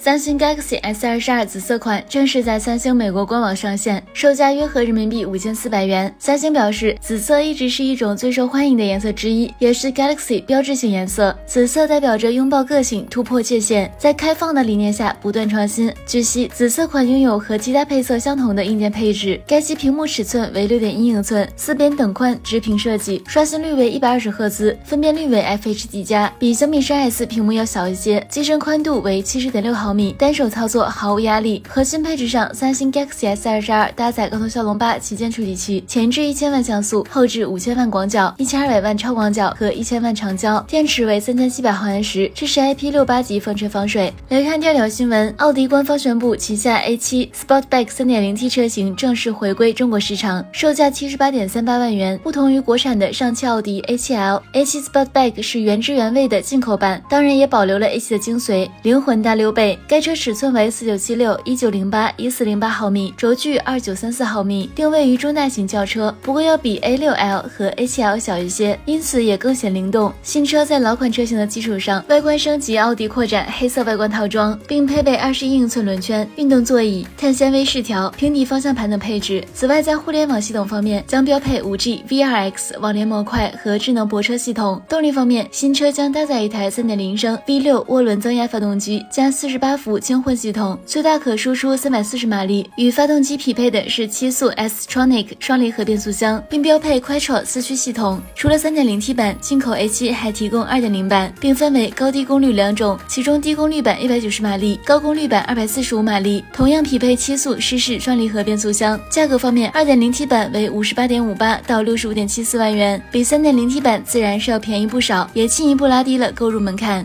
三星 Galaxy S 二十二紫色款正式在三星美国官网上线，售价约合人民币五千四百元。三星表示，紫色一直是一种最受欢迎的颜色之一，也是 Galaxy 标志性颜色。紫色代表着拥抱个性、突破界限，在开放的理念下不断创新。据悉，紫色款拥有和其他配色相同的硬件配置，该机屏幕尺寸为六点一英寸，四边等宽直屏设计，刷新率为一百二十赫兹，分辨率为 FHD 加，比小米十 S 屏幕要小一些，机身宽度为七十点六毫。毫米单手操作毫无压力。核心配置上，三星 Galaxy S 二十二搭载高通骁龙八旗舰处理器，前置一千万像素，后置五千万广角、一千二百万超广角和一千万长焦。电池为三千七百毫安时，支持 IP 六八级防尘防水。来看第二条新闻，奥迪官方宣布旗下 A 七 Sportback 三点零 T 车型正式回归中国市场，售价七十八点三八万元。不同于国产的上汽奥迪 A 七 L，A 七 Sportback 是原汁原味的进口版，当然也保留了 A 七的精髓，灵魂大溜背。该车尺寸为四九七六一九零八一四零八毫米，轴距二九三四毫米，定位于中大型轿车，不过要比 A 六 L 和 A 七 L 小一些，因此也更显灵动。新车在老款车型的基础上，外观升级，奥迪扩展黑色外观套装，并配备二十一英寸轮圈、运动座椅、碳纤维饰条、平底方向盘等配置。此外，在互联网系统方面，将标配五 G V2X 网联模块和智能泊车系统。动力方面，新车将搭载一台三点零升 V 六涡轮增压发动机，加四十八八伏。轻混系统最大可输出三百四十马力，与发动机匹配的是七速 S-tronic 双离合变速箱，并标配 Quattro 四驱系统。除了三点零 T 版，进口 A7 还提供二点零版，并分为高低功率两种，其中低功率版一百九十马力，高功率版二百四十五马力，同样匹配七速湿式双离合变速箱。价格方面，二点零 T 版为五十八点五八到六十五点七四万元，比三点零 T 版自然是要便宜不少，也进一步拉低了购入门槛。